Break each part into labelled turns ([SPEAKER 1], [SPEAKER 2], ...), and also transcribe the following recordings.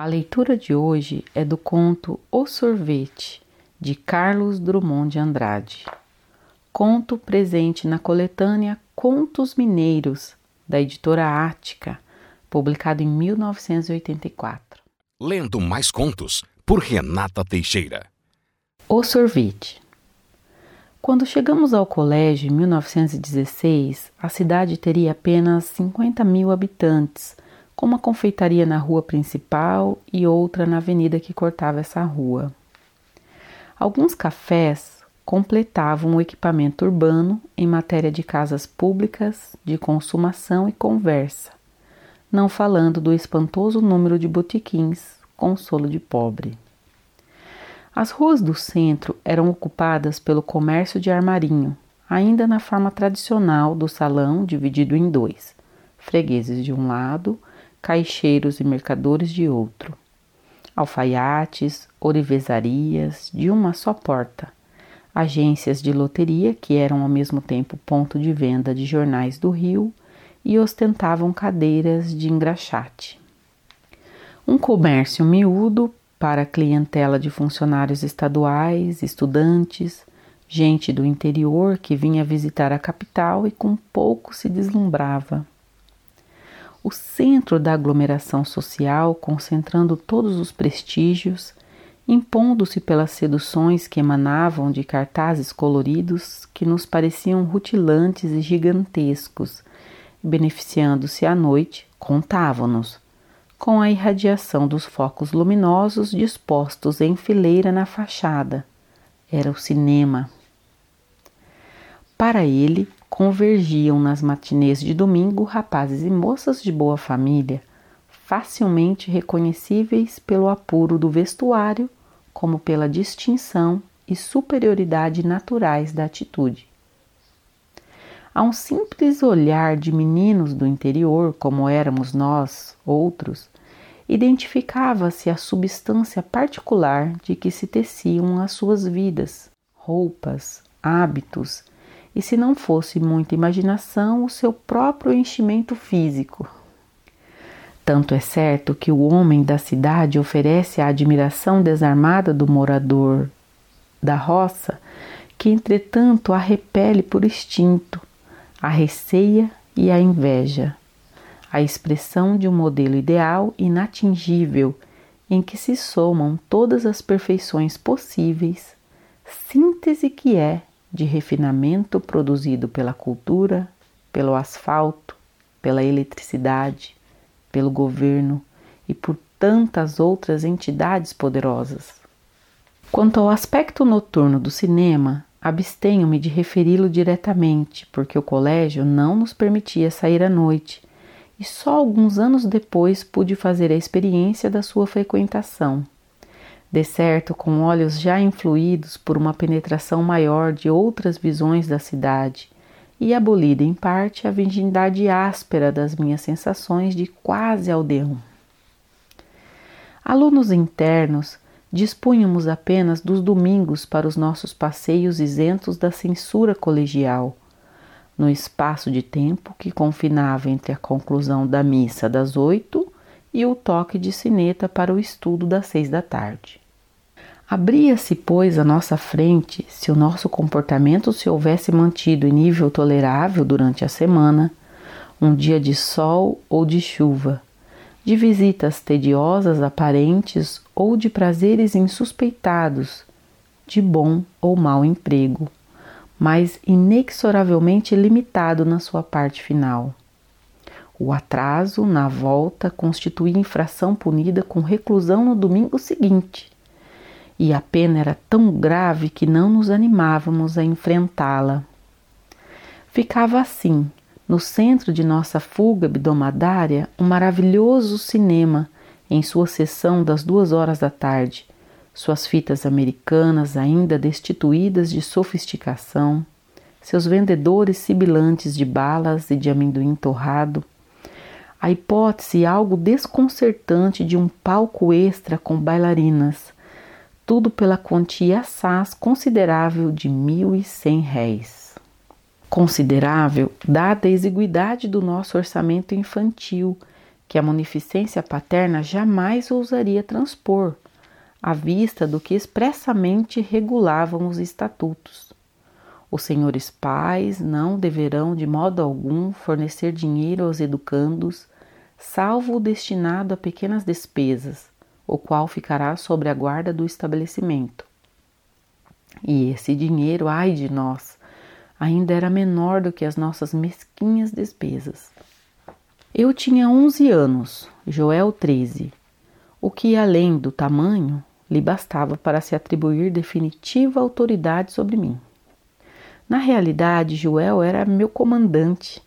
[SPEAKER 1] A leitura de hoje é do conto O Sorvete, de Carlos Drummond de Andrade. Conto presente na coletânea Contos Mineiros, da editora Ática, publicado em 1984.
[SPEAKER 2] Lendo mais contos por Renata Teixeira.
[SPEAKER 1] O Sorvete. Quando chegamos ao colégio em 1916, a cidade teria apenas 50 mil habitantes com uma confeitaria na rua principal e outra na avenida que cortava essa rua. Alguns cafés completavam o equipamento urbano em matéria de casas públicas, de consumação e conversa, não falando do espantoso número de botequins, consolo de pobre. As ruas do centro eram ocupadas pelo comércio de armarinho, ainda na forma tradicional do salão dividido em dois, fregueses de um lado caixeiros e mercadores de outro, alfaiates, orivezarias de uma só porta, agências de loteria que eram ao mesmo tempo ponto de venda de jornais do Rio e ostentavam cadeiras de engraxate. Um comércio miúdo para clientela de funcionários estaduais, estudantes, gente do interior que vinha visitar a capital e com pouco se deslumbrava o centro da aglomeração social, concentrando todos os prestígios, impondo-se pelas seduções que emanavam de cartazes coloridos que nos pareciam rutilantes e gigantescos, beneficiando-se à noite, contavam-nos, com a irradiação dos focos luminosos dispostos em fileira na fachada. Era o cinema. Para ele, convergiam nas matinês de domingo rapazes e moças de boa família, facilmente reconhecíveis pelo apuro do vestuário, como pela distinção e superioridade naturais da atitude. A um simples olhar de meninos do interior, como éramos nós, outros, identificava-se a substância particular de que se teciam as suas vidas, roupas, hábitos e, se não fosse muita imaginação, o seu próprio enchimento físico. Tanto é certo que o homem da cidade oferece a admiração desarmada do morador da roça, que entretanto a repele por instinto, a receia e a inveja, a expressão de um modelo ideal inatingível em que se somam todas as perfeições possíveis, síntese que é de refinamento produzido pela cultura, pelo asfalto, pela eletricidade, pelo governo e por tantas outras entidades poderosas. Quanto ao aspecto noturno do cinema, abstenho-me de referi-lo diretamente, porque o colégio não nos permitia sair à noite e só alguns anos depois pude fazer a experiência da sua frequentação de certo com olhos já influídos por uma penetração maior de outras visões da cidade, e abolida em parte a virgindade áspera das minhas sensações de quase aldeão. Alunos internos, dispunhamos apenas dos domingos para os nossos passeios isentos da censura colegial, no espaço de tempo que confinava entre a conclusão da missa das oito e o toque de sineta para o estudo das seis da tarde. Abria-se, pois, à nossa frente, se o nosso comportamento se houvesse mantido em nível tolerável durante a semana, um dia de sol ou de chuva, de visitas tediosas aparentes ou de prazeres insuspeitados, de bom ou mau emprego, mas inexoravelmente limitado na sua parte final. O atraso na volta constituía infração punida com reclusão no domingo seguinte e a pena era tão grave que não nos animávamos a enfrentá-la. Ficava assim, no centro de nossa fuga abdomadária, um maravilhoso cinema em sua sessão das duas horas da tarde, suas fitas americanas ainda destituídas de sofisticação, seus vendedores sibilantes de balas e de amendoim torrado, a hipótese algo desconcertante de um palco extra com bailarinas, tudo pela quantia assaz considerável de mil e cem réis. Considerável, dada a exiguidade do nosso orçamento infantil, que a munificência paterna jamais ousaria transpor, à vista do que expressamente regulavam os estatutos. Os senhores pais não deverão de modo algum fornecer dinheiro aos educandos, salvo o destinado a pequenas despesas, o qual ficará sobre a guarda do estabelecimento. E esse dinheiro, ai de nós, ainda era menor do que as nossas mesquinhas despesas. Eu tinha onze anos, Joel treze, o que, além do tamanho, lhe bastava para se atribuir definitiva autoridade sobre mim. Na realidade, Joel era meu comandante.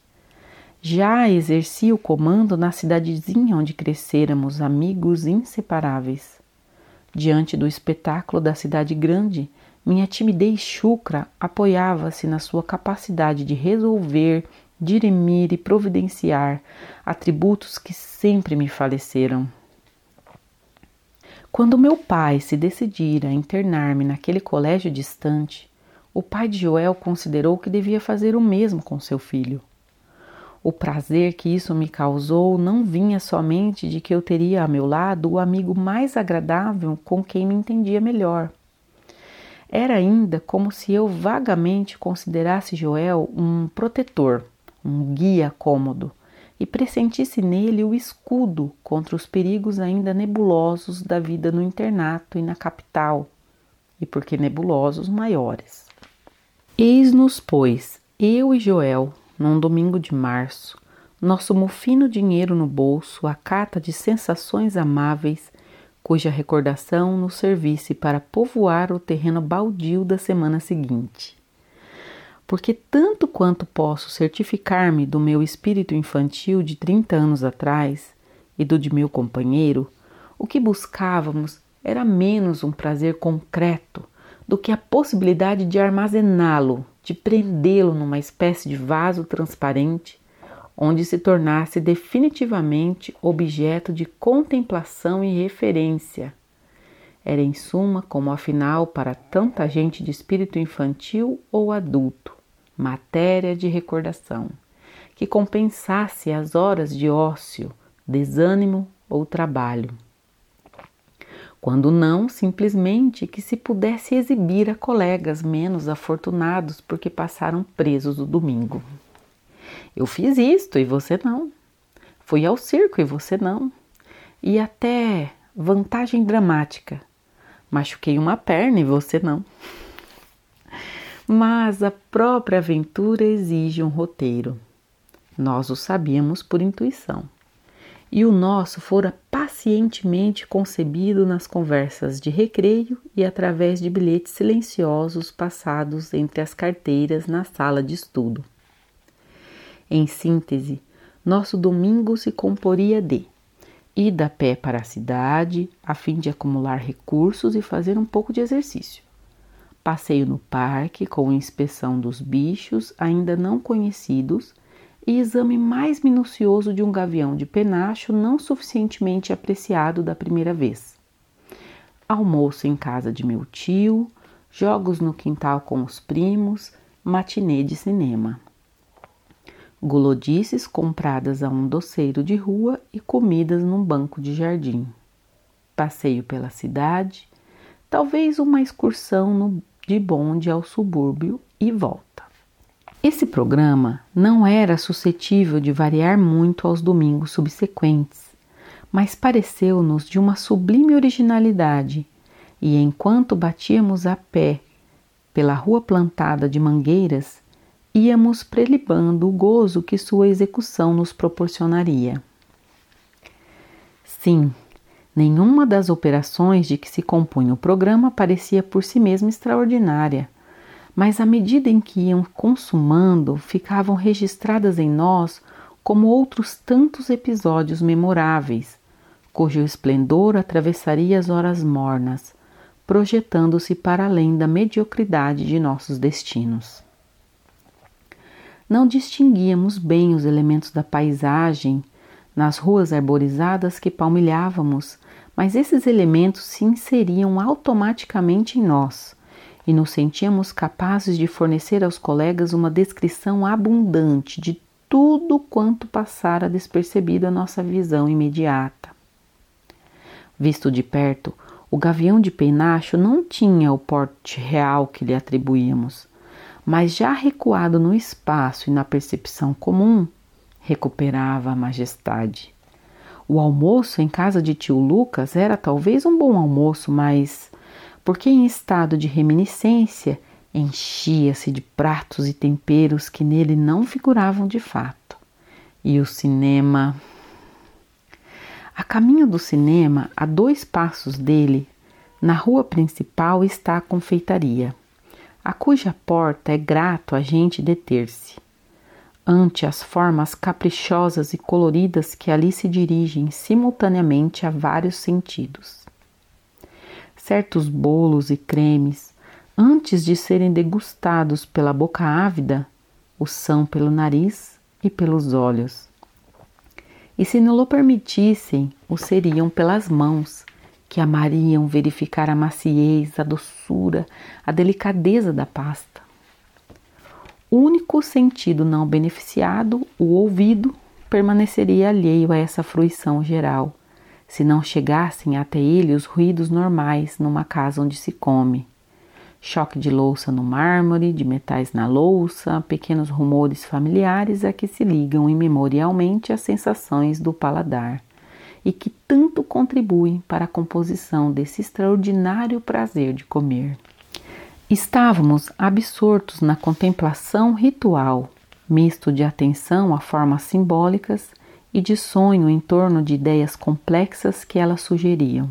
[SPEAKER 1] Já exercia o comando na cidadezinha onde crescéramos amigos inseparáveis. Diante do espetáculo da cidade grande, minha timidez chucra apoiava-se na sua capacidade de resolver, dirimir e providenciar, atributos que sempre me faleceram. Quando meu pai se decidira a internar-me naquele colégio distante, o pai de Joel considerou que devia fazer o mesmo com seu filho. O prazer que isso me causou não vinha somente de que eu teria a meu lado o amigo mais agradável com quem me entendia melhor. Era ainda como se eu vagamente considerasse Joel um protetor, um guia cômodo, e pressentisse nele o escudo contra os perigos ainda nebulosos da vida no internato e na capital, e porque nebulosos maiores. Eis-nos, pois, eu e Joel, num domingo de março, nosso mofino dinheiro no bolso, a carta de sensações amáveis, cuja recordação nos servisse para povoar o terreno baldio da semana seguinte. Porque, tanto quanto posso certificar-me do meu espírito infantil de 30 anos atrás e do de meu companheiro, o que buscávamos era menos um prazer concreto do que a possibilidade de armazená-lo, de prendê-lo numa espécie de vaso transparente, onde se tornasse definitivamente objeto de contemplação e referência. Era em suma como afinal para tanta gente de espírito infantil ou adulto, matéria de recordação, que compensasse as horas de ócio, desânimo ou trabalho quando não, simplesmente que se pudesse exibir a colegas menos afortunados porque passaram presos o domingo. Eu fiz isto e você não. Fui ao circo e você não. E até vantagem dramática. Machuquei uma perna e você não. Mas a própria aventura exige um roteiro. Nós o sabíamos por intuição e o nosso fora pacientemente concebido nas conversas de recreio e através de bilhetes silenciosos passados entre as carteiras na sala de estudo. Em síntese, nosso domingo se comporia de ir a pé para a cidade a fim de acumular recursos e fazer um pouco de exercício. Passeio no parque com inspeção dos bichos ainda não conhecidos e exame mais minucioso de um gavião de penacho não suficientemente apreciado da primeira vez. Almoço em casa de meu tio, jogos no quintal com os primos, matinê de cinema. Gulodices compradas a um doceiro de rua e comidas num banco de jardim. Passeio pela cidade, talvez uma excursão no, de bonde ao subúrbio e volta. Esse programa não era suscetível de variar muito aos domingos subsequentes, mas pareceu-nos de uma sublime originalidade, e enquanto batíamos a pé pela rua plantada de mangueiras, íamos prelibando o gozo que sua execução nos proporcionaria. Sim, nenhuma das operações de que se compunha o programa parecia por si mesma extraordinária mas à medida em que iam consumando, ficavam registradas em nós como outros tantos episódios memoráveis, cujo esplendor atravessaria as horas mornas, projetando-se para além da mediocridade de nossos destinos. Não distinguíamos bem os elementos da paisagem nas ruas arborizadas que palmilhávamos, mas esses elementos se inseriam automaticamente em nós e nos sentíamos capazes de fornecer aos colegas uma descrição abundante de tudo quanto passara despercebido à nossa visão imediata. Visto de perto, o gavião de penacho não tinha o porte real que lhe atribuíamos, mas já recuado no espaço e na percepção comum, recuperava a majestade. O almoço em casa de tio Lucas era talvez um bom almoço, mas porque em estado de reminiscência enchia-se de pratos e temperos que nele não figuravam de fato. E o cinema. A caminho do cinema, a dois passos dele, na rua principal está a confeitaria, a cuja porta é grato a gente deter-se. Ante as formas caprichosas e coloridas que ali se dirigem simultaneamente a vários sentidos. Certos bolos e cremes, antes de serem degustados pela boca ávida, o são pelo nariz e pelos olhos. E se não o permitissem, o seriam pelas mãos, que amariam verificar a maciez, a doçura, a delicadeza da pasta. O único sentido não beneficiado, o ouvido, permaneceria alheio a essa fruição geral, se não chegassem até ele os ruídos normais numa casa onde se come choque de louça no mármore, de metais na louça, pequenos rumores familiares a que se ligam imemorialmente as sensações do paladar e que tanto contribuem para a composição desse extraordinário prazer de comer. Estávamos absortos na contemplação ritual, misto de atenção a formas simbólicas e de sonho em torno de ideias complexas que elas sugeriam.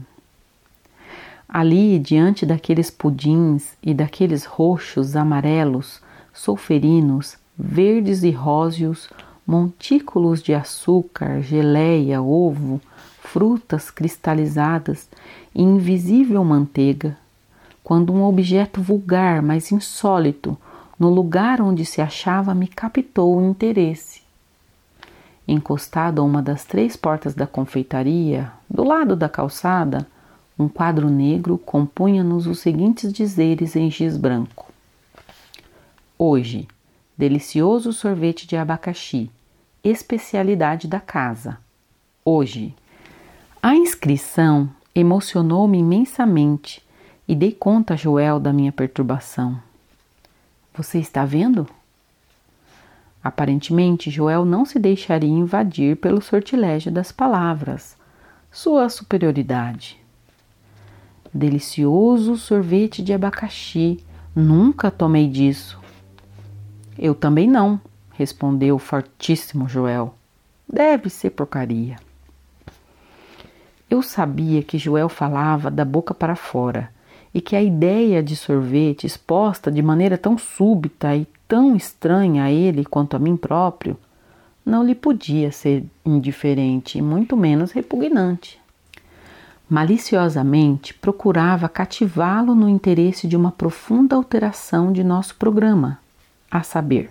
[SPEAKER 1] Ali, diante daqueles pudins e daqueles roxos, amarelos, sulferinos, verdes e róseos, montículos de açúcar, geleia, ovo, frutas cristalizadas e invisível manteiga, quando um objeto vulgar, mas insólito, no lugar onde se achava, me captou o interesse. Encostado a uma das três portas da confeitaria, do lado da calçada, um quadro negro compunha-nos os seguintes dizeres em giz branco: Hoje, delicioso sorvete de abacaxi, especialidade da casa. Hoje. A inscrição emocionou-me imensamente e dei conta a Joel da minha perturbação. Você está vendo? Aparentemente, Joel não se deixaria invadir pelo sortilégio das palavras, sua superioridade. Delicioso sorvete de abacaxi. Nunca tomei disso. Eu também não, respondeu o fortíssimo Joel. Deve ser porcaria. Eu sabia que Joel falava da boca para fora e que a ideia de sorvete exposta de maneira tão súbita e tão estranha a ele quanto a mim próprio não lhe podia ser indiferente e muito menos repugnante maliciosamente procurava cativá-lo no interesse de uma profunda alteração de nosso programa, a saber,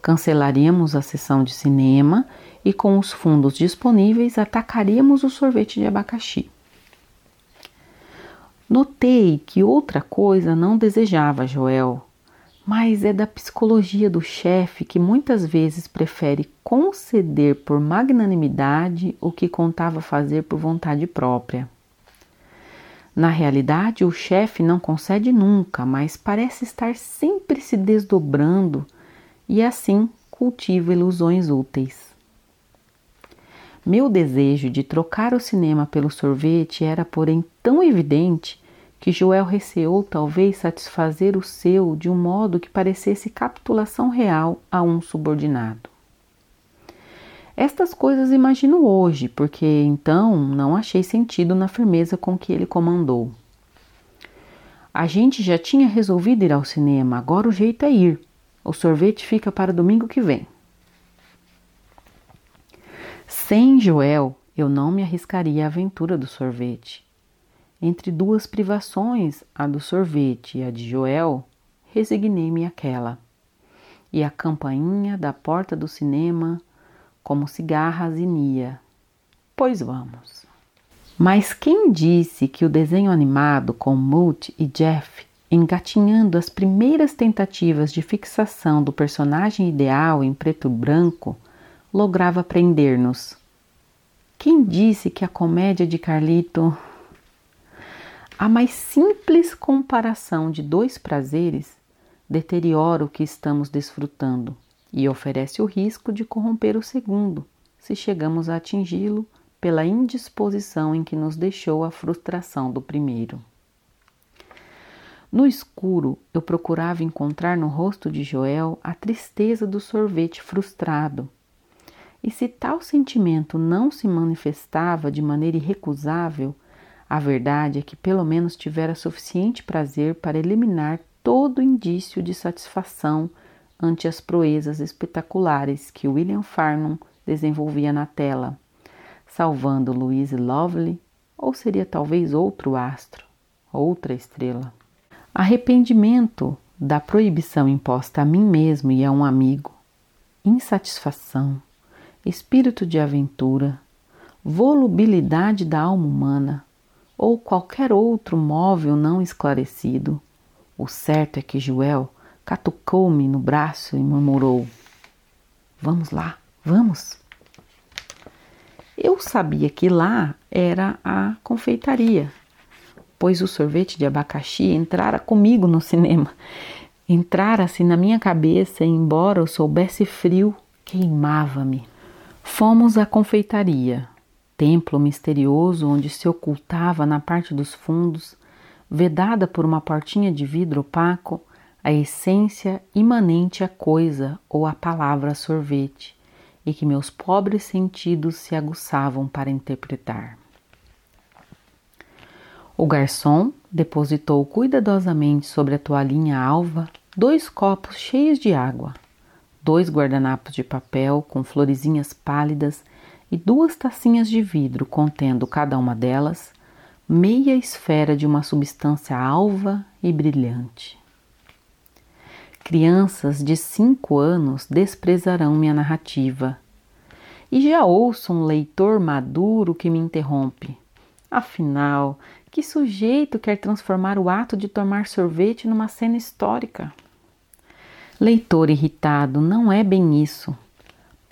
[SPEAKER 1] cancelaríamos a sessão de cinema e com os fundos disponíveis atacaríamos o sorvete de abacaxi. Notei que outra coisa não desejava Joel, mas é da psicologia do chefe que muitas vezes prefere conceder por magnanimidade o que contava fazer por vontade própria. Na realidade, o chefe não concede nunca, mas parece estar sempre se desdobrando e assim cultiva ilusões úteis. Meu desejo de trocar o cinema pelo sorvete era, porém, tão evidente que Joel receou talvez satisfazer o seu de um modo que parecesse capitulação real a um subordinado. Estas coisas imagino hoje, porque então não achei sentido na firmeza com que ele comandou. A gente já tinha resolvido ir ao cinema, agora o jeito é ir. O sorvete fica para domingo que vem. Sem Joel, eu não me arriscaria à aventura do sorvete. Entre duas privações, a do sorvete e a de Joel, resignei-me àquela. E a campainha da porta do cinema, como cigarras inia. Pois vamos. Mas quem disse que o desenho animado com Moot e Jeff engatinhando as primeiras tentativas de fixação do personagem ideal em preto e branco, lograva prender-nos. Quem disse que a comédia de Carlito. A mais simples comparação de dois prazeres deteriora o que estamos desfrutando e oferece o risco de corromper o segundo, se chegamos a atingi-lo pela indisposição em que nos deixou a frustração do primeiro. No escuro, eu procurava encontrar no rosto de Joel a tristeza do sorvete frustrado. E se tal sentimento não se manifestava de maneira irrecusável, a verdade é que pelo menos tivera suficiente prazer para eliminar todo indício de satisfação ante as proezas espetaculares que William Farnum desenvolvia na tela, salvando Louise Lovely, ou seria talvez outro astro, outra estrela. Arrependimento da proibição imposta a mim mesmo e a um amigo, insatisfação, espírito de aventura, volubilidade da alma humana ou qualquer outro móvel não esclarecido. O certo é que Joel catucou-me no braço e murmurou: Vamos lá, vamos. Eu sabia que lá era a confeitaria pois o sorvete de abacaxi entrara comigo no cinema. Entrara-se na minha cabeça, e, embora eu soubesse frio, queimava-me. Fomos à confeitaria, templo misterioso onde se ocultava na parte dos fundos, vedada por uma portinha de vidro opaco, a essência imanente à coisa ou à palavra sorvete, e que meus pobres sentidos se aguçavam para interpretar. O garçom depositou cuidadosamente sobre a toalhinha alva dois copos cheios de água, dois guardanapos de papel com florezinhas pálidas e duas tacinhas de vidro contendo cada uma delas meia esfera de uma substância alva e brilhante. Crianças de cinco anos desprezarão minha narrativa. E já ouço um leitor maduro que me interrompe. Afinal, que sujeito quer transformar o ato de tomar sorvete numa cena histórica? Leitor irritado, não é bem isso.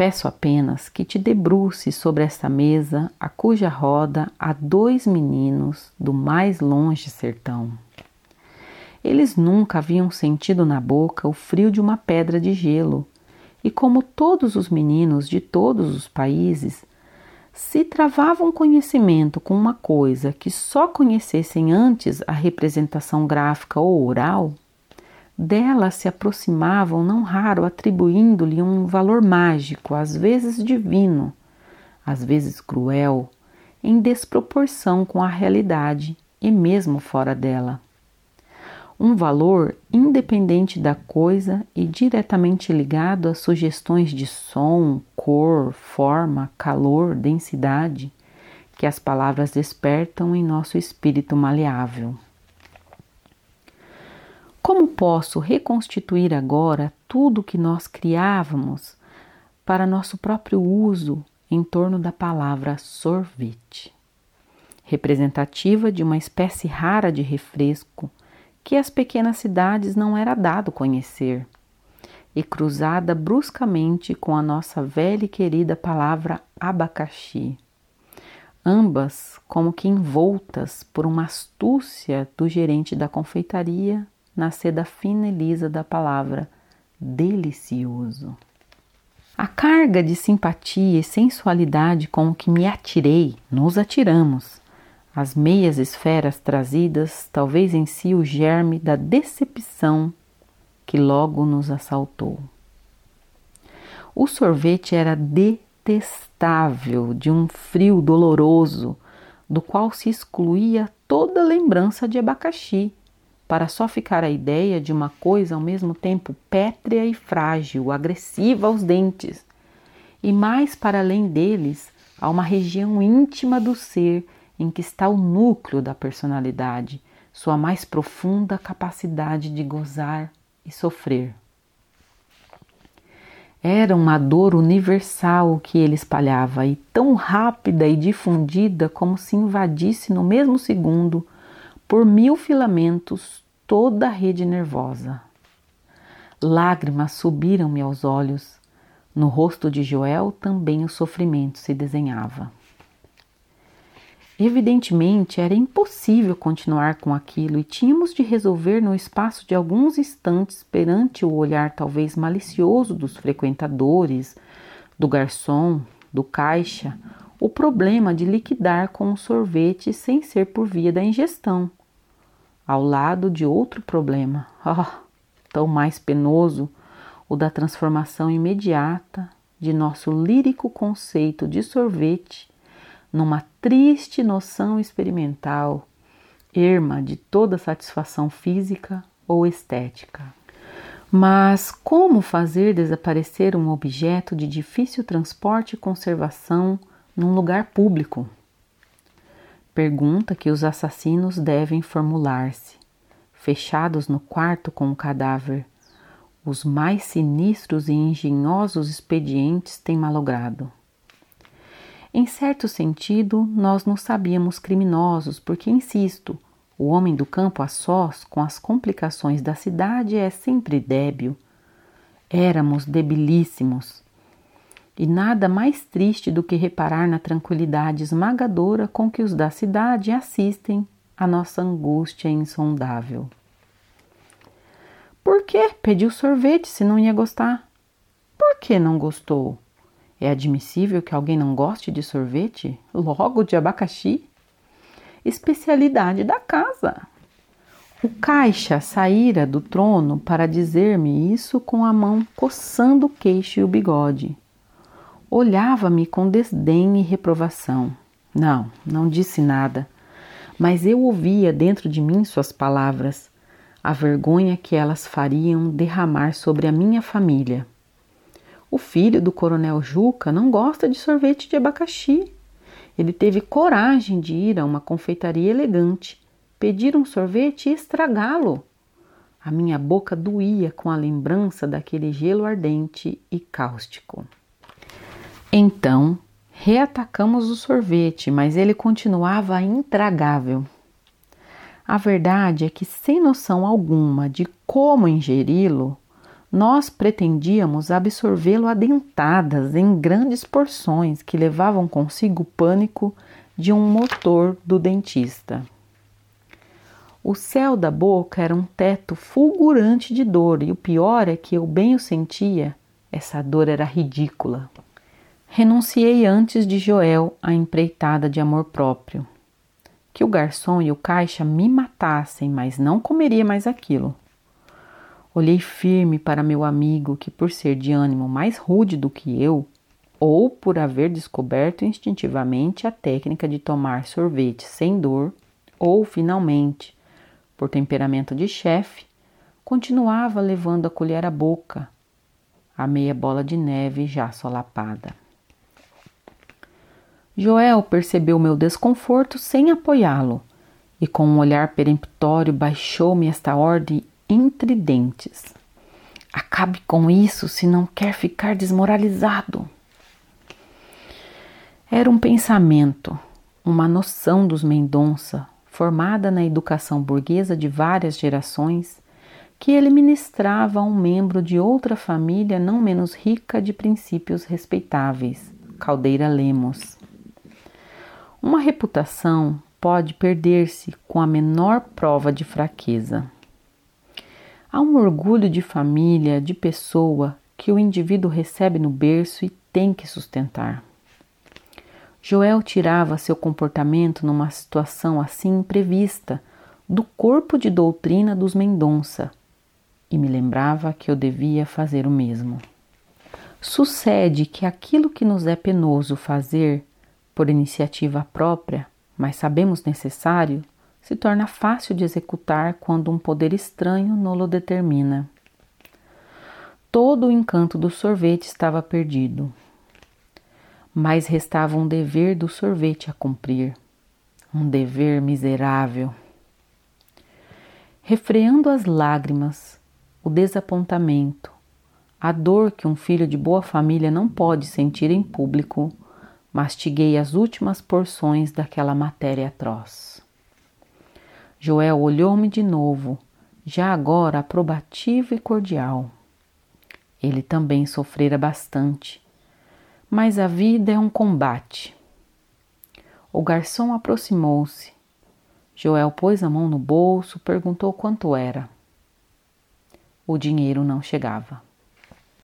[SPEAKER 1] Peço apenas que te debruce sobre esta mesa a cuja roda há dois meninos do mais longe sertão. Eles nunca haviam sentido na boca o frio de uma pedra de gelo, e como todos os meninos de todos os países, se travavam conhecimento com uma coisa que só conhecessem antes a representação gráfica ou oral, dela se aproximavam não raro atribuindo-lhe um valor mágico, às vezes divino, às vezes cruel, em desproporção com a realidade e mesmo fora dela um valor independente da coisa e diretamente ligado às sugestões de som, cor, forma, calor, densidade que as palavras despertam em nosso espírito maleável. Como posso reconstituir agora tudo o que nós criávamos para nosso próprio uso em torno da palavra sorvete? Representativa de uma espécie rara de refresco que as pequenas cidades não era dado conhecer, e cruzada bruscamente com a nossa velha e querida palavra abacaxi. Ambas como que envoltas por uma astúcia do gerente da confeitaria na seda fina e lisa da palavra delicioso. A carga de simpatia e sensualidade com que me atirei, nos atiramos, as meias esferas trazidas, talvez em si o germe da decepção que logo nos assaltou. O sorvete era detestável, de um frio doloroso, do qual se excluía toda lembrança de abacaxi, para só ficar a ideia de uma coisa ao mesmo tempo pétrea e frágil, agressiva aos dentes. E mais para além deles, a uma região íntima do ser em que está o núcleo da personalidade, sua mais profunda capacidade de gozar e sofrer. Era uma dor universal que ele espalhava e tão rápida e difundida como se invadisse no mesmo segundo, por mil filamentos, toda a rede nervosa. Lágrimas subiram-me aos olhos. No rosto de Joel também o sofrimento se desenhava. Evidentemente era impossível continuar com aquilo e tínhamos de resolver no espaço de alguns instantes, perante o olhar talvez malicioso dos frequentadores, do garçom, do caixa, o problema de liquidar com o sorvete sem ser por via da ingestão, ao lado de outro problema, oh, tão mais penoso, o da transformação imediata de nosso lírico conceito de sorvete numa triste noção experimental, erma de toda satisfação física ou estética. Mas como fazer desaparecer um objeto de difícil transporte e conservação num lugar público? Pergunta que os assassinos devem formular-se, fechados no quarto com o cadáver. Os mais sinistros e engenhosos expedientes têm malogrado. Em certo sentido, nós não sabíamos criminosos, porque, insisto, o homem do campo a sós, com as complicações da cidade, é sempre débil. Éramos debilíssimos. E nada mais triste do que reparar na tranquilidade esmagadora com que os da cidade assistem à nossa angústia insondável. Por que pediu sorvete se não ia gostar? Por que não gostou? É admissível que alguém não goste de sorvete? Logo de abacaxi? Especialidade da casa. O caixa saíra do trono para dizer-me isso com a mão coçando o queixo e o bigode. Olhava-me com desdém e reprovação. Não, não disse nada, mas eu ouvia dentro de mim suas palavras, a vergonha que elas fariam derramar sobre a minha família. O filho do coronel Juca não gosta de sorvete de abacaxi. Ele teve coragem de ir a uma confeitaria elegante, pedir um sorvete e estragá-lo. A minha boca doía com a lembrança daquele gelo ardente e cáustico. Então, reatacamos o sorvete, mas ele continuava intragável. A verdade é que, sem noção alguma de como ingeri-lo, nós pretendíamos absorvê-lo a dentadas em grandes porções que levavam consigo o pânico de um motor do dentista. O céu da boca era um teto fulgurante de dor, e o pior é que eu bem o sentia, essa dor era ridícula. Renunciei antes de Joel à empreitada de amor próprio. Que o garçom e o caixa me matassem, mas não comeria mais aquilo. Olhei firme para meu amigo, que, por ser de ânimo mais rude do que eu, ou por haver descoberto instintivamente a técnica de tomar sorvete sem dor, ou, finalmente, por temperamento de chefe, continuava levando a colher à boca, a meia bola de neve já solapada. Joel percebeu meu desconforto sem apoiá-lo e, com um olhar peremptório, baixou-me esta ordem entre dentes. Acabe com isso se não quer ficar desmoralizado. Era um pensamento, uma noção dos Mendonça, formada na educação burguesa de várias gerações, que ele ministrava a um membro de outra família não menos rica de princípios respeitáveis, Caldeira Lemos. Uma reputação pode perder-se com a menor prova de fraqueza. Há um orgulho de família, de pessoa, que o indivíduo recebe no berço e tem que sustentar. Joel tirava seu comportamento numa situação assim imprevista do corpo de doutrina dos Mendonça e me lembrava que eu devia fazer o mesmo. Sucede que aquilo que nos é penoso fazer por iniciativa própria, mas sabemos necessário, se torna fácil de executar quando um poder estranho nolo determina. Todo o encanto do sorvete estava perdido. Mas restava um dever do sorvete a cumprir. Um dever miserável. Refreando as lágrimas, o desapontamento, a dor que um filho de boa família não pode sentir em público, mastiguei as últimas porções daquela matéria atroz. Joel olhou-me de novo, já agora aprobativo e cordial. Ele também sofrera bastante, mas a vida é um combate. O garçom aproximou-se. Joel pôs a mão no bolso, perguntou quanto era. O dinheiro não chegava.